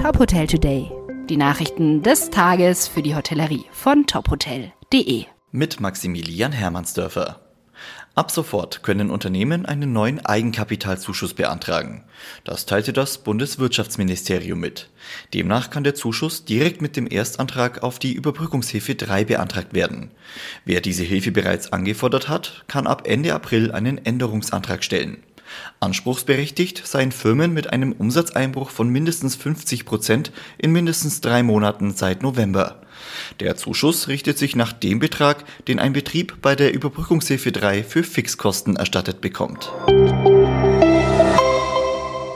Top Hotel Today. Die Nachrichten des Tages für die Hotellerie von tophotel.de. Mit Maximilian Hermannsdörfer. Ab sofort können Unternehmen einen neuen Eigenkapitalzuschuss beantragen. Das teilte das Bundeswirtschaftsministerium mit. Demnach kann der Zuschuss direkt mit dem Erstantrag auf die Überbrückungshilfe 3 beantragt werden. Wer diese Hilfe bereits angefordert hat, kann ab Ende April einen Änderungsantrag stellen. Anspruchsberechtigt seien Firmen mit einem Umsatzeinbruch von mindestens 50 Prozent in mindestens drei Monaten seit November. Der Zuschuss richtet sich nach dem Betrag, den ein Betrieb bei der Überbrückungshilfe 3 für Fixkosten erstattet bekommt.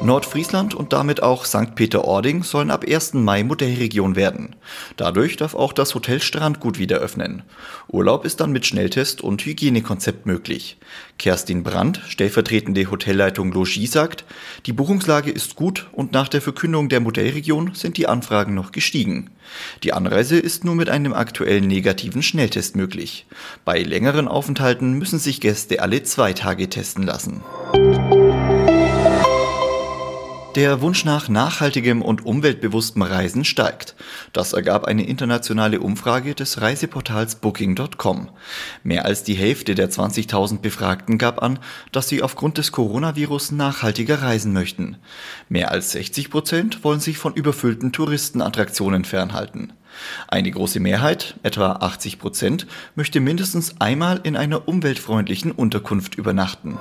Nordfriesland und damit auch St. Peter-Ording sollen ab 1. Mai Modellregion werden. Dadurch darf auch das Hotel Strandgut wieder öffnen. Urlaub ist dann mit Schnelltest und Hygienekonzept möglich. Kerstin Brandt, stellvertretende Hotelleitung Logis, sagt, die Buchungslage ist gut und nach der Verkündung der Modellregion sind die Anfragen noch gestiegen. Die Anreise ist nur mit einem aktuellen negativen Schnelltest möglich. Bei längeren Aufenthalten müssen sich Gäste alle zwei Tage testen lassen. Der Wunsch nach nachhaltigem und umweltbewusstem Reisen steigt. Das ergab eine internationale Umfrage des Reiseportals Booking.com. Mehr als die Hälfte der 20.000 Befragten gab an, dass sie aufgrund des Coronavirus nachhaltiger reisen möchten. Mehr als 60 Prozent wollen sich von überfüllten Touristenattraktionen fernhalten. Eine große Mehrheit, etwa 80 Prozent, möchte mindestens einmal in einer umweltfreundlichen Unterkunft übernachten.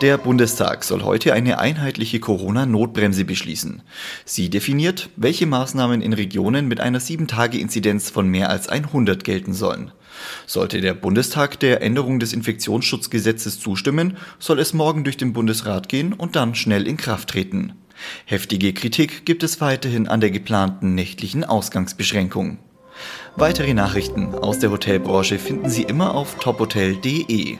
Der Bundestag soll heute eine einheitliche Corona-Notbremse beschließen. Sie definiert, welche Maßnahmen in Regionen mit einer 7-Tage-Inzidenz von mehr als 100 gelten sollen. Sollte der Bundestag der Änderung des Infektionsschutzgesetzes zustimmen, soll es morgen durch den Bundesrat gehen und dann schnell in Kraft treten. Heftige Kritik gibt es weiterhin an der geplanten nächtlichen Ausgangsbeschränkung. Weitere Nachrichten aus der Hotelbranche finden Sie immer auf tophotel.de.